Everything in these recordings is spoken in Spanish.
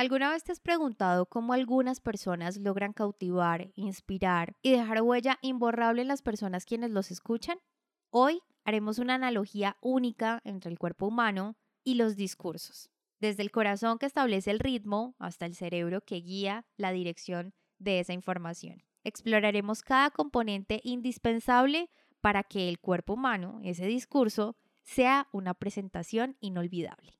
¿Alguna vez te has preguntado cómo algunas personas logran cautivar, inspirar y dejar huella imborrable en las personas quienes los escuchan? Hoy haremos una analogía única entre el cuerpo humano y los discursos, desde el corazón que establece el ritmo hasta el cerebro que guía la dirección de esa información. Exploraremos cada componente indispensable para que el cuerpo humano, ese discurso, sea una presentación inolvidable.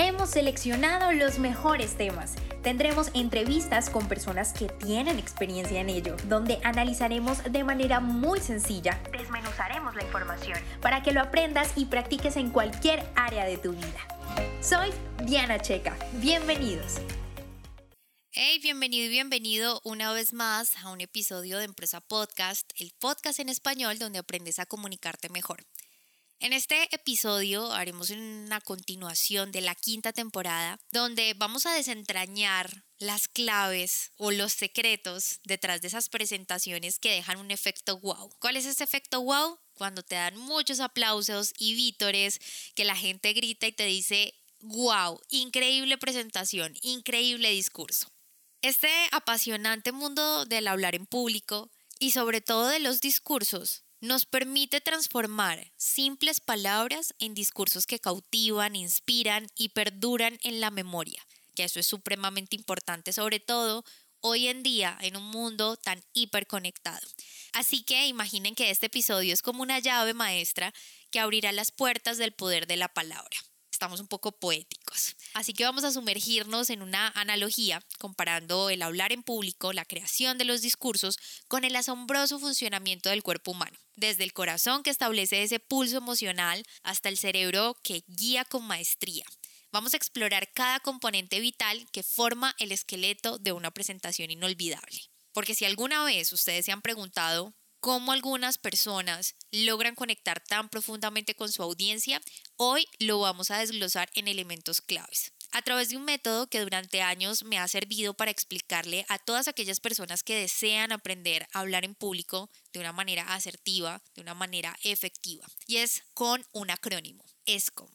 Hemos seleccionado los mejores temas. Tendremos entrevistas con personas que tienen experiencia en ello, donde analizaremos de manera muy sencilla, desmenuzaremos la información para que lo aprendas y practiques en cualquier área de tu vida. Soy Diana Checa. Bienvenidos. Hey, bienvenido y bienvenido una vez más a un episodio de Empresa Podcast, el podcast en español donde aprendes a comunicarte mejor. En este episodio haremos una continuación de la quinta temporada donde vamos a desentrañar las claves o los secretos detrás de esas presentaciones que dejan un efecto wow. ¿Cuál es ese efecto wow? Cuando te dan muchos aplausos y vítores, que la gente grita y te dice, wow, increíble presentación, increíble discurso. Este apasionante mundo del hablar en público y sobre todo de los discursos nos permite transformar simples palabras en discursos que cautivan, inspiran y perduran en la memoria, que eso es supremamente importante, sobre todo hoy en día en un mundo tan hiperconectado. Así que imaginen que este episodio es como una llave maestra que abrirá las puertas del poder de la palabra estamos un poco poéticos. Así que vamos a sumergirnos en una analogía comparando el hablar en público, la creación de los discursos, con el asombroso funcionamiento del cuerpo humano. Desde el corazón que establece ese pulso emocional hasta el cerebro que guía con maestría. Vamos a explorar cada componente vital que forma el esqueleto de una presentación inolvidable. Porque si alguna vez ustedes se han preguntado cómo algunas personas logran conectar tan profundamente con su audiencia, hoy lo vamos a desglosar en elementos claves. A través de un método que durante años me ha servido para explicarle a todas aquellas personas que desean aprender a hablar en público de una manera asertiva, de una manera efectiva. Y es con un acrónimo, ESCOM.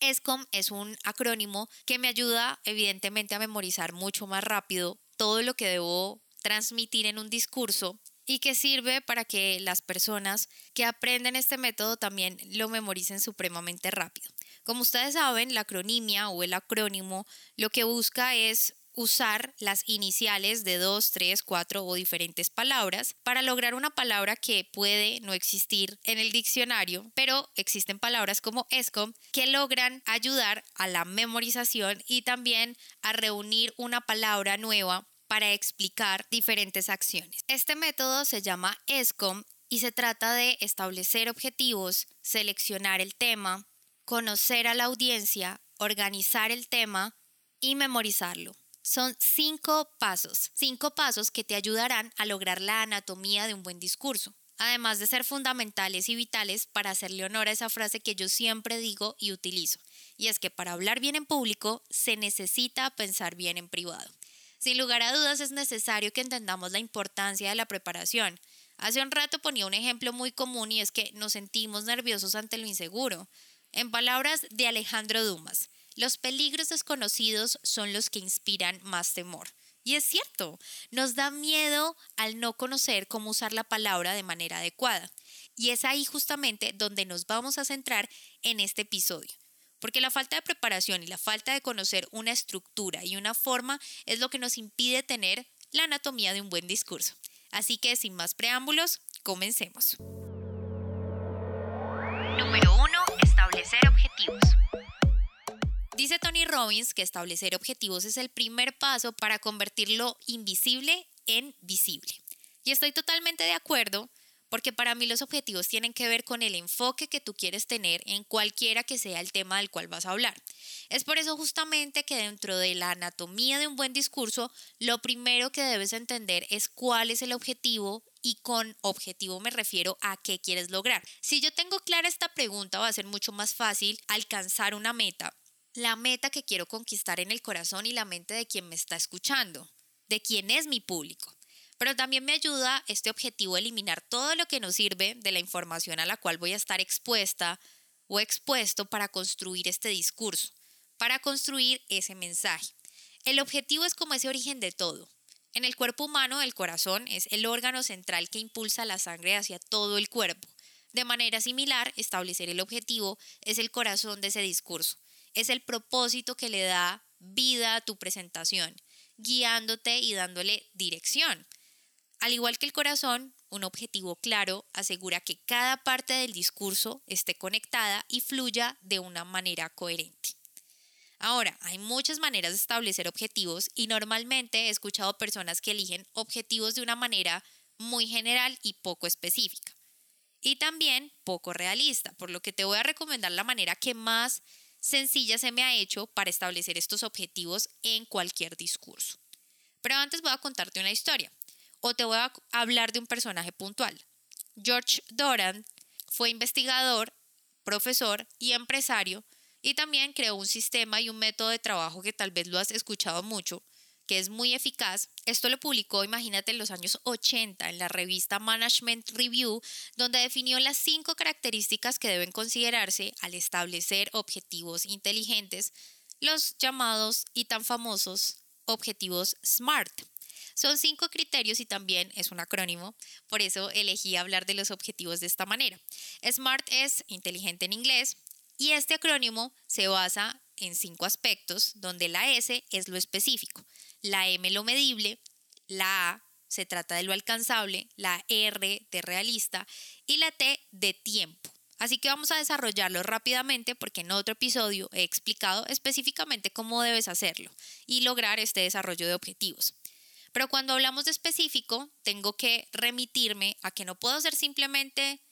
ESCOM es un acrónimo que me ayuda evidentemente a memorizar mucho más rápido todo lo que debo transmitir en un discurso y que sirve para que las personas que aprenden este método también lo memoricen supremamente rápido. Como ustedes saben, la acronimia o el acrónimo lo que busca es usar las iniciales de dos, tres, cuatro o diferentes palabras para lograr una palabra que puede no existir en el diccionario, pero existen palabras como ESCOM que logran ayudar a la memorización y también a reunir una palabra nueva para explicar diferentes acciones. Este método se llama ESCOM y se trata de establecer objetivos, seleccionar el tema, conocer a la audiencia, organizar el tema y memorizarlo. Son cinco pasos, cinco pasos que te ayudarán a lograr la anatomía de un buen discurso, además de ser fundamentales y vitales para hacerle honor a esa frase que yo siempre digo y utilizo, y es que para hablar bien en público se necesita pensar bien en privado. Sin lugar a dudas es necesario que entendamos la importancia de la preparación. Hace un rato ponía un ejemplo muy común y es que nos sentimos nerviosos ante lo inseguro. En palabras de Alejandro Dumas, los peligros desconocidos son los que inspiran más temor. Y es cierto, nos da miedo al no conocer cómo usar la palabra de manera adecuada. Y es ahí justamente donde nos vamos a centrar en este episodio. Porque la falta de preparación y la falta de conocer una estructura y una forma es lo que nos impide tener la anatomía de un buen discurso. Así que sin más preámbulos, comencemos. Número 1. Establecer objetivos. Dice Tony Robbins que establecer objetivos es el primer paso para convertir lo invisible en visible. Y estoy totalmente de acuerdo porque para mí los objetivos tienen que ver con el enfoque que tú quieres tener en cualquiera que sea el tema del cual vas a hablar. Es por eso justamente que dentro de la anatomía de un buen discurso, lo primero que debes entender es cuál es el objetivo y con objetivo me refiero a qué quieres lograr. Si yo tengo clara esta pregunta, va a ser mucho más fácil alcanzar una meta. La meta que quiero conquistar en el corazón y la mente de quien me está escuchando, de quién es mi público. Pero también me ayuda este objetivo a eliminar todo lo que nos sirve de la información a la cual voy a estar expuesta o expuesto para construir este discurso, para construir ese mensaje. El objetivo es como ese origen de todo. En el cuerpo humano, el corazón es el órgano central que impulsa la sangre hacia todo el cuerpo. De manera similar, establecer el objetivo es el corazón de ese discurso. Es el propósito que le da vida a tu presentación, guiándote y dándole dirección. Al igual que el corazón, un objetivo claro asegura que cada parte del discurso esté conectada y fluya de una manera coherente. Ahora, hay muchas maneras de establecer objetivos y normalmente he escuchado personas que eligen objetivos de una manera muy general y poco específica. Y también poco realista, por lo que te voy a recomendar la manera que más sencilla se me ha hecho para establecer estos objetivos en cualquier discurso. Pero antes voy a contarte una historia o te voy a hablar de un personaje puntual. George Doran fue investigador, profesor y empresario y también creó un sistema y un método de trabajo que tal vez lo has escuchado mucho, que es muy eficaz. Esto lo publicó, imagínate, en los años 80 en la revista Management Review, donde definió las cinco características que deben considerarse al establecer objetivos inteligentes, los llamados y tan famosos objetivos SMART. Son cinco criterios y también es un acrónimo, por eso elegí hablar de los objetivos de esta manera. SMART es inteligente en inglés, y este acrónimo se basa en cinco aspectos, donde la S es lo específico, la M lo medible, la A se trata de lo alcanzable, la R de realista y la T de tiempo. Así que vamos a desarrollarlo rápidamente porque en otro episodio he explicado específicamente cómo debes hacerlo y lograr este desarrollo de objetivos. Pero cuando hablamos de específico, tengo que remitirme a que no puedo ser simplemente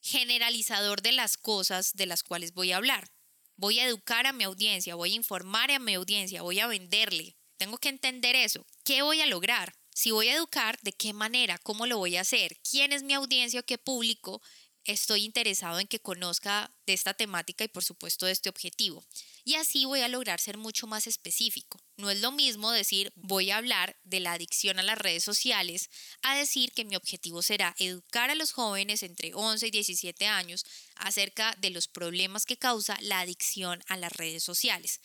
generalizador de las cosas de las cuales voy a hablar. Voy a educar a mi audiencia, voy a informar a mi audiencia, voy a venderle. Tengo que entender eso. ¿Qué voy a lograr? Si voy a educar, ¿de qué manera? ¿Cómo lo voy a hacer? ¿Quién es mi audiencia qué público estoy interesado en que conozca de esta temática y por supuesto de este objetivo? Y así voy a lograr ser mucho más específico. No es lo mismo decir voy a hablar de la adicción a las redes sociales a decir que mi objetivo será educar a los jóvenes entre 11 y 17 años acerca de los problemas que causa la adicción a las redes sociales.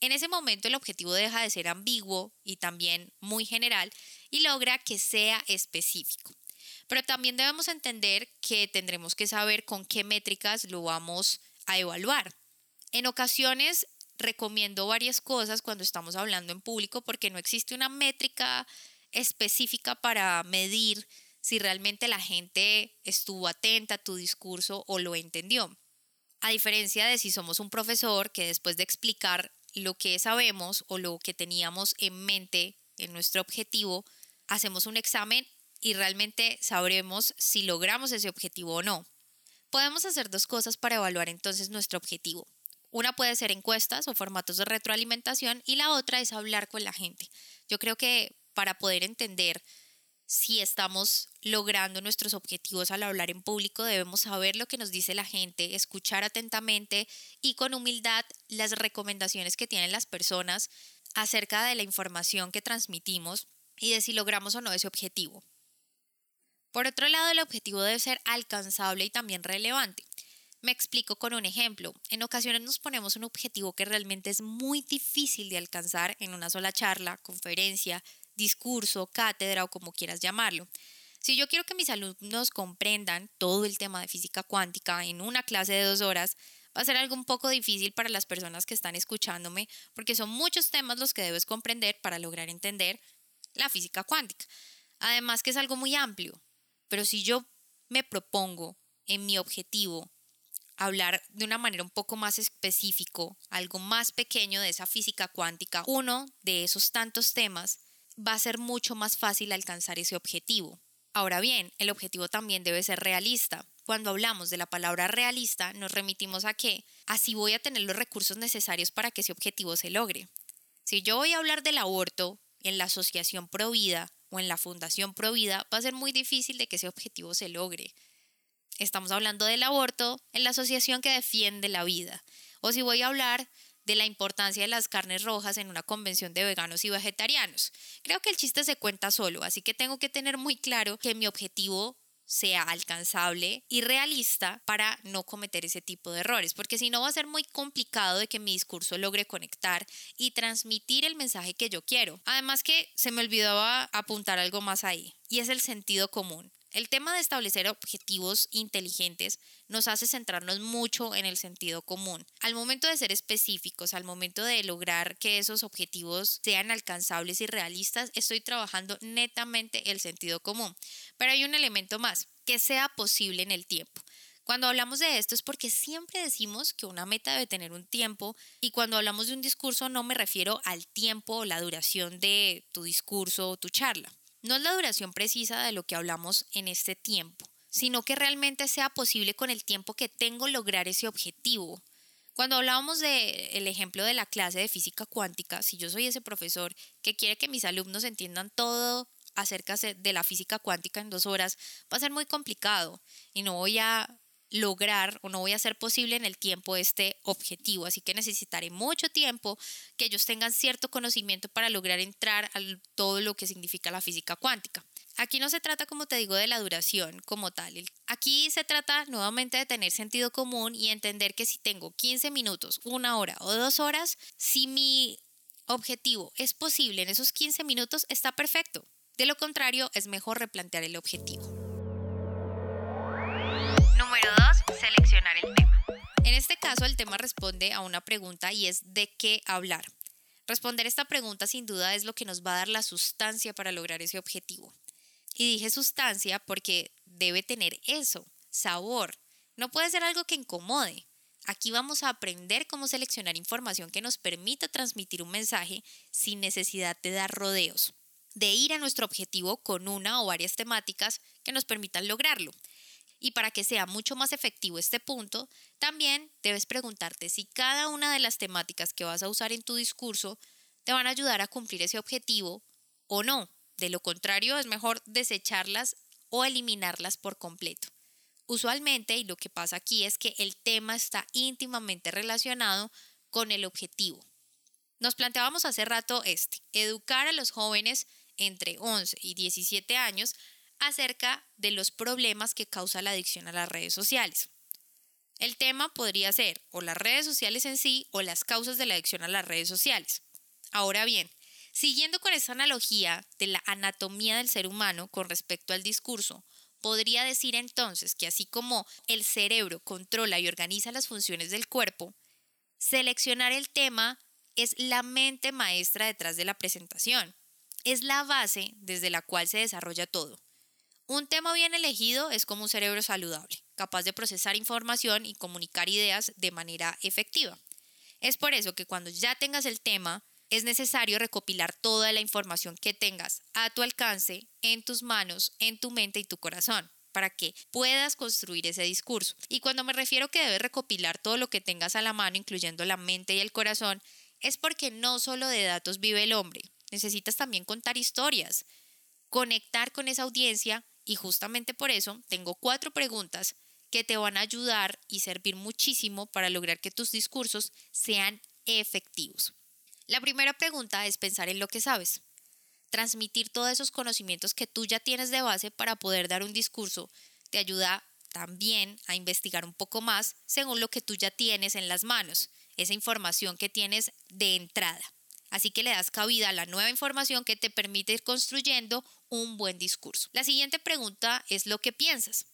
En ese momento el objetivo deja de ser ambiguo y también muy general y logra que sea específico. Pero también debemos entender que tendremos que saber con qué métricas lo vamos a evaluar. En ocasiones recomiendo varias cosas cuando estamos hablando en público porque no existe una métrica específica para medir si realmente la gente estuvo atenta a tu discurso o lo entendió. A diferencia de si somos un profesor que después de explicar lo que sabemos o lo que teníamos en mente en nuestro objetivo, hacemos un examen y realmente sabremos si logramos ese objetivo o no. Podemos hacer dos cosas para evaluar entonces nuestro objetivo. Una puede ser encuestas o formatos de retroalimentación y la otra es hablar con la gente. Yo creo que para poder entender si estamos logrando nuestros objetivos al hablar en público, debemos saber lo que nos dice la gente, escuchar atentamente y con humildad las recomendaciones que tienen las personas acerca de la información que transmitimos y de si logramos o no ese objetivo. Por otro lado, el objetivo debe ser alcanzable y también relevante. Me explico con un ejemplo. En ocasiones nos ponemos un objetivo que realmente es muy difícil de alcanzar en una sola charla, conferencia, discurso, cátedra o como quieras llamarlo. Si yo quiero que mis alumnos comprendan todo el tema de física cuántica en una clase de dos horas, va a ser algo un poco difícil para las personas que están escuchándome, porque son muchos temas los que debes comprender para lograr entender la física cuántica. Además que es algo muy amplio, pero si yo me propongo en mi objetivo hablar de una manera un poco más específico, algo más pequeño de esa física cuántica, uno de esos tantos temas, va a ser mucho más fácil alcanzar ese objetivo. Ahora bien, el objetivo también debe ser realista. Cuando hablamos de la palabra realista, nos remitimos a que así voy a tener los recursos necesarios para que ese objetivo se logre. Si yo voy a hablar del aborto en la asociación Provida o en la Fundación Provida, va a ser muy difícil de que ese objetivo se logre. Estamos hablando del aborto en la asociación que defiende la vida. O si voy a hablar de la importancia de las carnes rojas en una convención de veganos y vegetarianos. Creo que el chiste se cuenta solo, así que tengo que tener muy claro que mi objetivo sea alcanzable y realista para no cometer ese tipo de errores, porque si no va a ser muy complicado de que mi discurso logre conectar y transmitir el mensaje que yo quiero. Además que se me olvidaba apuntar algo más ahí, y es el sentido común. El tema de establecer objetivos inteligentes nos hace centrarnos mucho en el sentido común. Al momento de ser específicos, al momento de lograr que esos objetivos sean alcanzables y realistas, estoy trabajando netamente el sentido común. Pero hay un elemento más, que sea posible en el tiempo. Cuando hablamos de esto es porque siempre decimos que una meta debe tener un tiempo y cuando hablamos de un discurso no me refiero al tiempo o la duración de tu discurso o tu charla. No es la duración precisa de lo que hablamos en este tiempo, sino que realmente sea posible con el tiempo que tengo lograr ese objetivo. Cuando hablábamos del ejemplo de la clase de física cuántica, si yo soy ese profesor que quiere que mis alumnos entiendan todo acerca de la física cuántica en dos horas, va a ser muy complicado y no voy a lograr o no voy a hacer posible en el tiempo este objetivo. Así que necesitaré mucho tiempo que ellos tengan cierto conocimiento para lograr entrar a todo lo que significa la física cuántica. Aquí no se trata, como te digo, de la duración como tal. Aquí se trata nuevamente de tener sentido común y entender que si tengo 15 minutos, una hora o dos horas, si mi objetivo es posible en esos 15 minutos, está perfecto. De lo contrario, es mejor replantear el objetivo. El tema. En este caso, el tema responde a una pregunta y es ¿de qué hablar? Responder esta pregunta sin duda es lo que nos va a dar la sustancia para lograr ese objetivo. Y dije sustancia porque debe tener eso, sabor. No puede ser algo que incomode. Aquí vamos a aprender cómo seleccionar información que nos permita transmitir un mensaje sin necesidad de dar rodeos, de ir a nuestro objetivo con una o varias temáticas que nos permitan lograrlo. Y para que sea mucho más efectivo este punto, también debes preguntarte si cada una de las temáticas que vas a usar en tu discurso te van a ayudar a cumplir ese objetivo o no. De lo contrario, es mejor desecharlas o eliminarlas por completo. Usualmente, y lo que pasa aquí es que el tema está íntimamente relacionado con el objetivo. Nos planteábamos hace rato este, educar a los jóvenes entre 11 y 17 años acerca de los problemas que causa la adicción a las redes sociales. El tema podría ser o las redes sociales en sí o las causas de la adicción a las redes sociales. Ahora bien, siguiendo con esta analogía de la anatomía del ser humano con respecto al discurso, podría decir entonces que así como el cerebro controla y organiza las funciones del cuerpo, seleccionar el tema es la mente maestra detrás de la presentación. Es la base desde la cual se desarrolla todo. Un tema bien elegido es como un cerebro saludable, capaz de procesar información y comunicar ideas de manera efectiva. Es por eso que cuando ya tengas el tema, es necesario recopilar toda la información que tengas a tu alcance, en tus manos, en tu mente y tu corazón para que puedas construir ese discurso. Y cuando me refiero que debes recopilar todo lo que tengas a la mano, incluyendo la mente y el corazón, es porque no solo de datos vive el hombre, necesitas también contar historias, conectar con esa audiencia y justamente por eso tengo cuatro preguntas que te van a ayudar y servir muchísimo para lograr que tus discursos sean efectivos. La primera pregunta es pensar en lo que sabes. Transmitir todos esos conocimientos que tú ya tienes de base para poder dar un discurso te ayuda también a investigar un poco más según lo que tú ya tienes en las manos, esa información que tienes de entrada. Así que le das cabida a la nueva información que te permite ir construyendo un buen discurso. La siguiente pregunta es lo que piensas.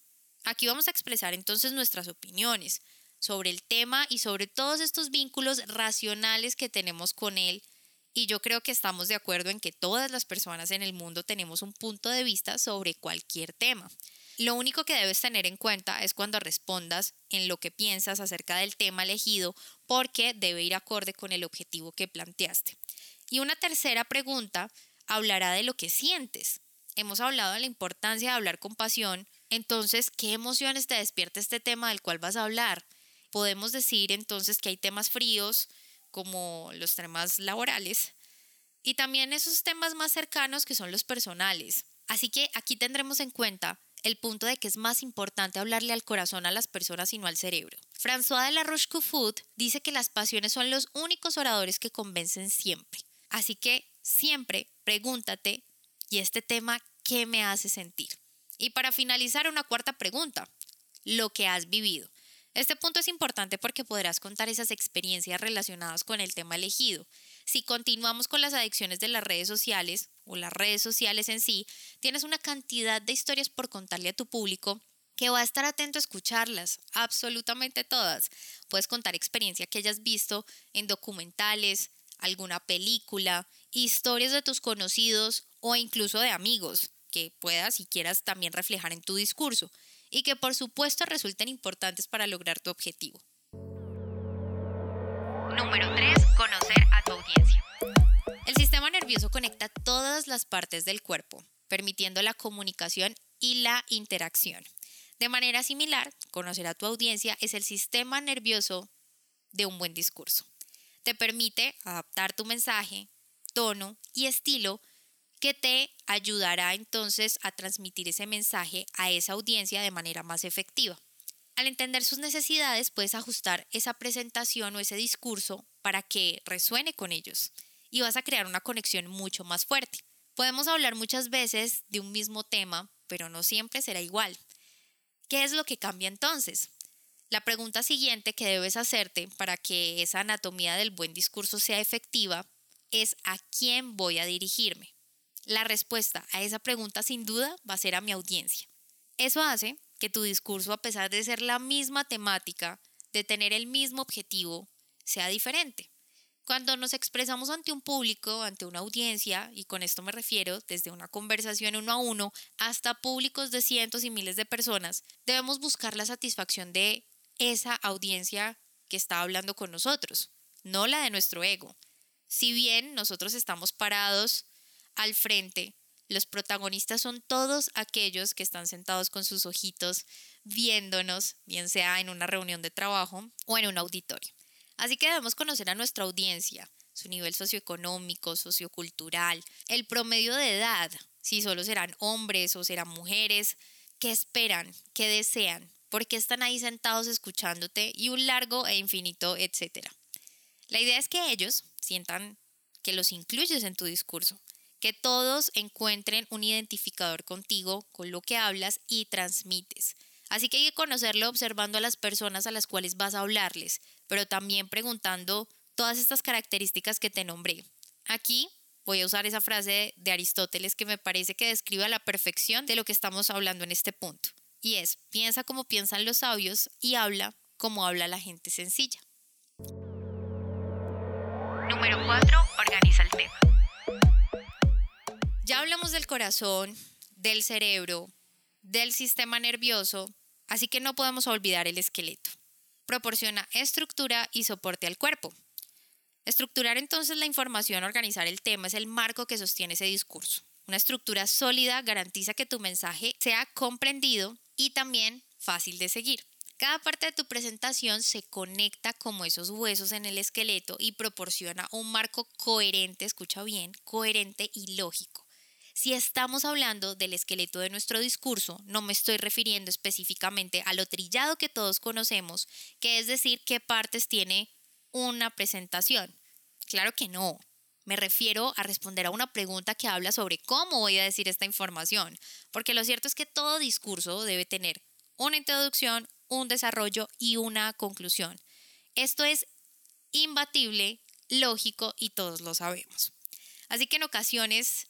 Aquí vamos a expresar entonces nuestras opiniones sobre el tema y sobre todos estos vínculos racionales que tenemos con él. Y yo creo que estamos de acuerdo en que todas las personas en el mundo tenemos un punto de vista sobre cualquier tema. Lo único que debes tener en cuenta es cuando respondas en lo que piensas acerca del tema elegido porque debe ir acorde con el objetivo que planteaste. Y una tercera pregunta hablará de lo que sientes. Hemos hablado de la importancia de hablar con pasión, entonces, ¿qué emociones te despierta este tema del cual vas a hablar? Podemos decir entonces que hay temas fríos, como los temas laborales, y también esos temas más cercanos que son los personales. Así que aquí tendremos en cuenta el punto de que es más importante hablarle al corazón a las personas y no al cerebro. François de la Rochefoucauld dice que las pasiones son los únicos oradores que convencen siempre. Así que siempre pregúntate, ¿y este tema qué me hace sentir? Y para finalizar, una cuarta pregunta, lo que has vivido. Este punto es importante porque podrás contar esas experiencias relacionadas con el tema elegido. Si continuamos con las adicciones de las redes sociales o las redes sociales en sí, tienes una cantidad de historias por contarle a tu público que va a estar atento a escucharlas, absolutamente todas. Puedes contar experiencia que hayas visto en documentales, alguna película, historias de tus conocidos o incluso de amigos que puedas y quieras también reflejar en tu discurso y que por supuesto resulten importantes para lograr tu objetivo. Número 3. Conocer a tu audiencia. El sistema nervioso conecta todas las partes del cuerpo, permitiendo la comunicación y la interacción. De manera similar, conocer a tu audiencia es el sistema nervioso de un buen discurso. Te permite adaptar tu mensaje, tono y estilo que te ayudará entonces a transmitir ese mensaje a esa audiencia de manera más efectiva. Al entender sus necesidades, puedes ajustar esa presentación o ese discurso para que resuene con ellos y vas a crear una conexión mucho más fuerte. Podemos hablar muchas veces de un mismo tema, pero no siempre será igual. ¿Qué es lo que cambia entonces? La pregunta siguiente que debes hacerte para que esa anatomía del buen discurso sea efectiva es a quién voy a dirigirme. La respuesta a esa pregunta sin duda va a ser a mi audiencia. Eso hace que tu discurso, a pesar de ser la misma temática, de tener el mismo objetivo, sea diferente. Cuando nos expresamos ante un público, ante una audiencia, y con esto me refiero desde una conversación uno a uno hasta públicos de cientos y miles de personas, debemos buscar la satisfacción de esa audiencia que está hablando con nosotros, no la de nuestro ego. Si bien nosotros estamos parados al frente, los protagonistas son todos aquellos que están sentados con sus ojitos viéndonos, bien sea en una reunión de trabajo o en un auditorio. Así que debemos conocer a nuestra audiencia, su nivel socioeconómico, sociocultural, el promedio de edad, si solo serán hombres o serán mujeres, qué esperan, qué desean, por qué están ahí sentados escuchándote y un largo e infinito etcétera. La idea es que ellos sientan que los incluyes en tu discurso, que todos encuentren un identificador contigo, con lo que hablas y transmites. Así que hay que conocerlo observando a las personas a las cuales vas a hablarles, pero también preguntando todas estas características que te nombré. Aquí voy a usar esa frase de Aristóteles que me parece que describe a la perfección de lo que estamos hablando en este punto. Y es, piensa como piensan los sabios y habla como habla la gente sencilla. Número 4. Organiza el tema. Ya hablamos del corazón, del cerebro, del sistema nervioso, así que no podemos olvidar el esqueleto. Proporciona estructura y soporte al cuerpo. Estructurar entonces la información, organizar el tema es el marco que sostiene ese discurso. Una estructura sólida garantiza que tu mensaje sea comprendido y también fácil de seguir. Cada parte de tu presentación se conecta como esos huesos en el esqueleto y proporciona un marco coherente, escucha bien, coherente y lógico. Si estamos hablando del esqueleto de nuestro discurso, no me estoy refiriendo específicamente a lo trillado que todos conocemos, que es decir, qué partes tiene una presentación. Claro que no. Me refiero a responder a una pregunta que habla sobre cómo voy a decir esta información, porque lo cierto es que todo discurso debe tener una introducción, un desarrollo y una conclusión. Esto es imbatible, lógico y todos lo sabemos. Así que en ocasiones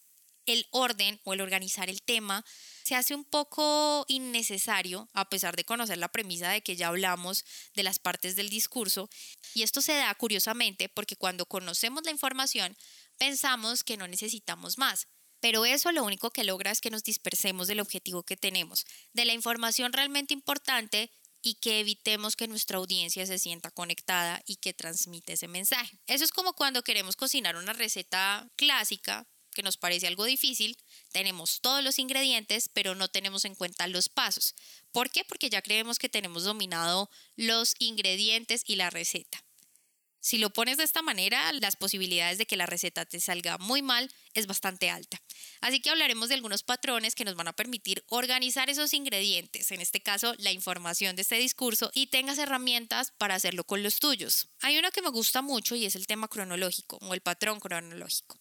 el orden o el organizar el tema se hace un poco innecesario a pesar de conocer la premisa de que ya hablamos de las partes del discurso. Y esto se da curiosamente porque cuando conocemos la información pensamos que no necesitamos más. Pero eso lo único que logra es que nos dispersemos del objetivo que tenemos, de la información realmente importante y que evitemos que nuestra audiencia se sienta conectada y que transmite ese mensaje. Eso es como cuando queremos cocinar una receta clásica, que nos parece algo difícil, tenemos todos los ingredientes, pero no tenemos en cuenta los pasos. ¿Por qué? Porque ya creemos que tenemos dominado los ingredientes y la receta. Si lo pones de esta manera, las posibilidades de que la receta te salga muy mal es bastante alta. Así que hablaremos de algunos patrones que nos van a permitir organizar esos ingredientes, en este caso la información de este discurso, y tengas herramientas para hacerlo con los tuyos. Hay uno que me gusta mucho y es el tema cronológico o el patrón cronológico.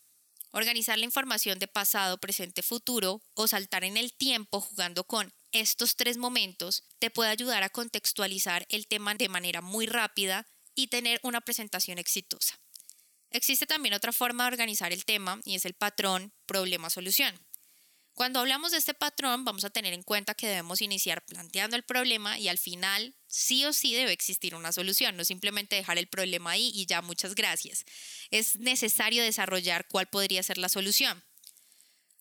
Organizar la información de pasado, presente, futuro o saltar en el tiempo jugando con estos tres momentos te puede ayudar a contextualizar el tema de manera muy rápida y tener una presentación exitosa. Existe también otra forma de organizar el tema y es el patrón problema-solución. Cuando hablamos de este patrón vamos a tener en cuenta que debemos iniciar planteando el problema y al final sí o sí debe existir una solución, no simplemente dejar el problema ahí y ya muchas gracias. Es necesario desarrollar cuál podría ser la solución.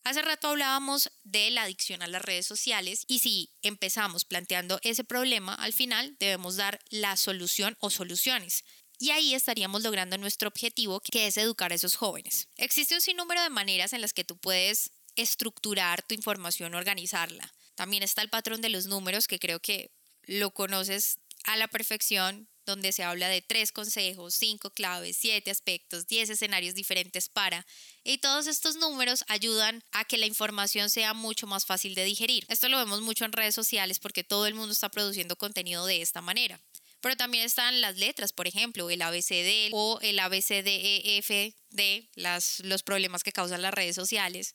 Hace rato hablábamos de la adicción a las redes sociales y si empezamos planteando ese problema, al final debemos dar la solución o soluciones. Y ahí estaríamos logrando nuestro objetivo, que es educar a esos jóvenes. Existe un sinnúmero de maneras en las que tú puedes estructurar tu información, organizarla. También está el patrón de los números, que creo que lo conoces a la perfección donde se habla de tres consejos, cinco claves, siete aspectos, diez escenarios diferentes para. Y todos estos números ayudan a que la información sea mucho más fácil de digerir. Esto lo vemos mucho en redes sociales porque todo el mundo está produciendo contenido de esta manera. Pero también están las letras, por ejemplo, el ABCD o el ABCDEF de las, los problemas que causan las redes sociales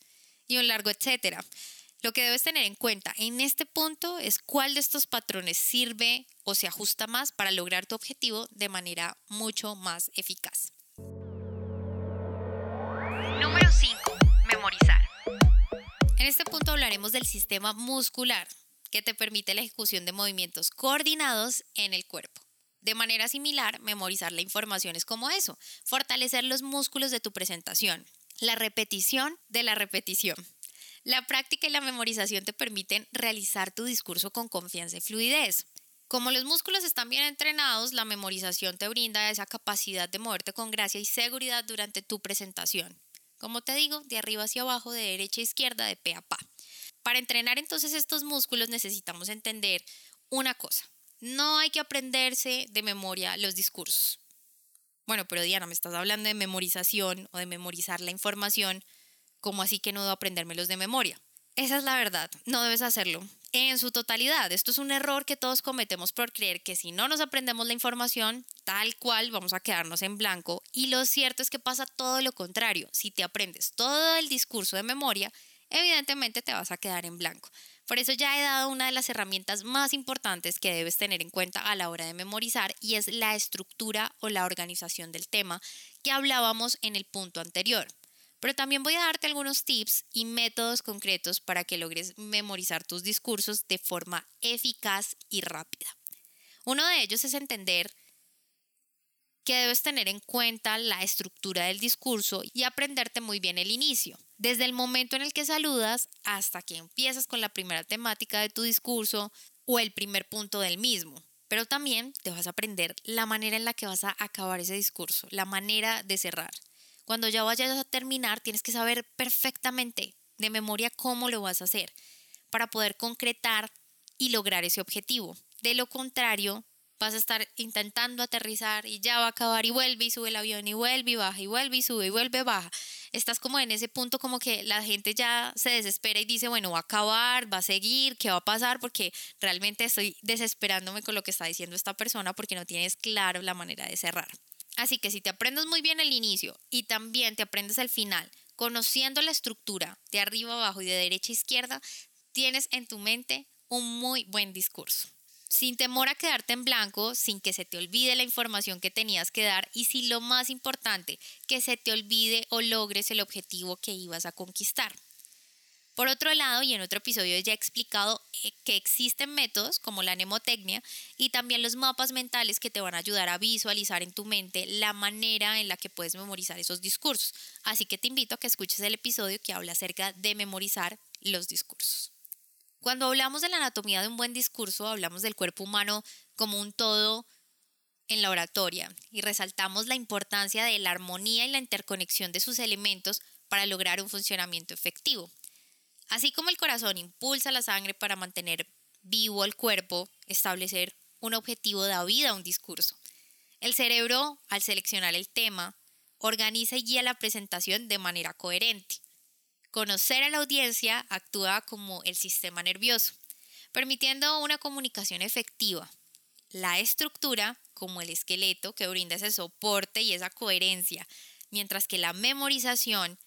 y un largo etcétera. Lo que debes tener en cuenta en este punto es cuál de estos patrones sirve o se ajusta más para lograr tu objetivo de manera mucho más eficaz. Número 5. Memorizar. En este punto hablaremos del sistema muscular, que te permite la ejecución de movimientos coordinados en el cuerpo. De manera similar, memorizar la información es como eso, fortalecer los músculos de tu presentación, la repetición de la repetición. La práctica y la memorización te permiten realizar tu discurso con confianza y fluidez. Como los músculos están bien entrenados, la memorización te brinda esa capacidad de moverte con gracia y seguridad durante tu presentación. Como te digo, de arriba hacia abajo, de derecha a izquierda, de pe a pa. Para entrenar entonces estos músculos necesitamos entender una cosa. No hay que aprenderse de memoria los discursos. Bueno, pero Diana, me estás hablando de memorización o de memorizar la información. ¿Cómo así que no debo aprendérmelos de memoria? Esa es la verdad, no debes hacerlo. En su totalidad, esto es un error que todos cometemos por creer que si no nos aprendemos la información, tal cual vamos a quedarnos en blanco. Y lo cierto es que pasa todo lo contrario. Si te aprendes todo el discurso de memoria, evidentemente te vas a quedar en blanco. Por eso ya he dado una de las herramientas más importantes que debes tener en cuenta a la hora de memorizar y es la estructura o la organización del tema que hablábamos en el punto anterior pero también voy a darte algunos tips y métodos concretos para que logres memorizar tus discursos de forma eficaz y rápida. Uno de ellos es entender que debes tener en cuenta la estructura del discurso y aprenderte muy bien el inicio, desde el momento en el que saludas hasta que empiezas con la primera temática de tu discurso o el primer punto del mismo. Pero también te vas a aprender la manera en la que vas a acabar ese discurso, la manera de cerrar. Cuando ya vayas a terminar, tienes que saber perfectamente de memoria cómo lo vas a hacer para poder concretar y lograr ese objetivo. De lo contrario, vas a estar intentando aterrizar y ya va a acabar y vuelve y sube el avión y vuelve y baja y vuelve y sube y vuelve, baja. Estás como en ese punto como que la gente ya se desespera y dice, bueno, va a acabar, va a seguir, ¿qué va a pasar? Porque realmente estoy desesperándome con lo que está diciendo esta persona porque no tienes claro la manera de cerrar. Así que si te aprendes muy bien el inicio y también te aprendes el final, conociendo la estructura de arriba abajo y de derecha a izquierda, tienes en tu mente un muy buen discurso. Sin temor a quedarte en blanco, sin que se te olvide la información que tenías que dar y si lo más importante, que se te olvide o logres el objetivo que ibas a conquistar. Por otro lado, y en otro episodio ya he explicado eh, que existen métodos como la mnemotecnia y también los mapas mentales que te van a ayudar a visualizar en tu mente la manera en la que puedes memorizar esos discursos. Así que te invito a que escuches el episodio que habla acerca de memorizar los discursos. Cuando hablamos de la anatomía de un buen discurso, hablamos del cuerpo humano como un todo en la oratoria y resaltamos la importancia de la armonía y la interconexión de sus elementos para lograr un funcionamiento efectivo. Así como el corazón impulsa la sangre para mantener vivo el cuerpo, establecer un objetivo da vida a un discurso. El cerebro, al seleccionar el tema, organiza y guía la presentación de manera coherente. Conocer a la audiencia actúa como el sistema nervioso, permitiendo una comunicación efectiva. La estructura, como el esqueleto, que brinda ese soporte y esa coherencia, mientras que la memorización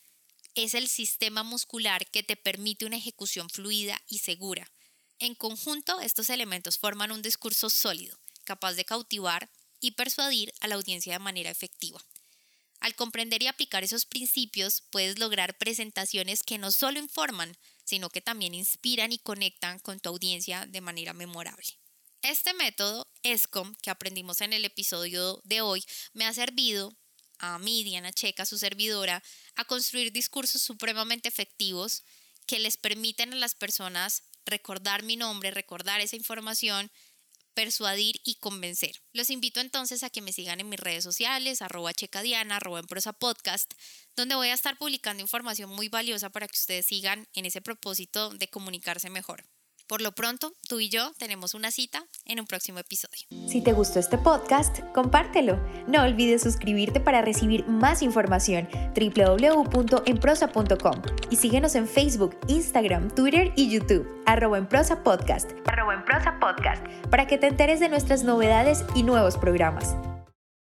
es el sistema muscular que te permite una ejecución fluida y segura. En conjunto, estos elementos forman un discurso sólido, capaz de cautivar y persuadir a la audiencia de manera efectiva. Al comprender y aplicar esos principios, puedes lograr presentaciones que no solo informan, sino que también inspiran y conectan con tu audiencia de manera memorable. Este método, ESCOM, que aprendimos en el episodio de hoy, me ha servido a mí, Diana Checa, su servidora, a construir discursos supremamente efectivos que les permiten a las personas recordar mi nombre, recordar esa información, persuadir y convencer. Los invito entonces a que me sigan en mis redes sociales, arroba checadiana, arroba en prosa podcast, donde voy a estar publicando información muy valiosa para que ustedes sigan en ese propósito de comunicarse mejor. Por lo pronto, tú y yo tenemos una cita en un próximo episodio. Si te gustó este podcast, compártelo. No olvides suscribirte para recibir más información www.enprosa.com y síguenos en Facebook, Instagram, Twitter y YouTube, arroba en prosa podcast, arroba en prosa podcast, para que te enteres de nuestras novedades y nuevos programas.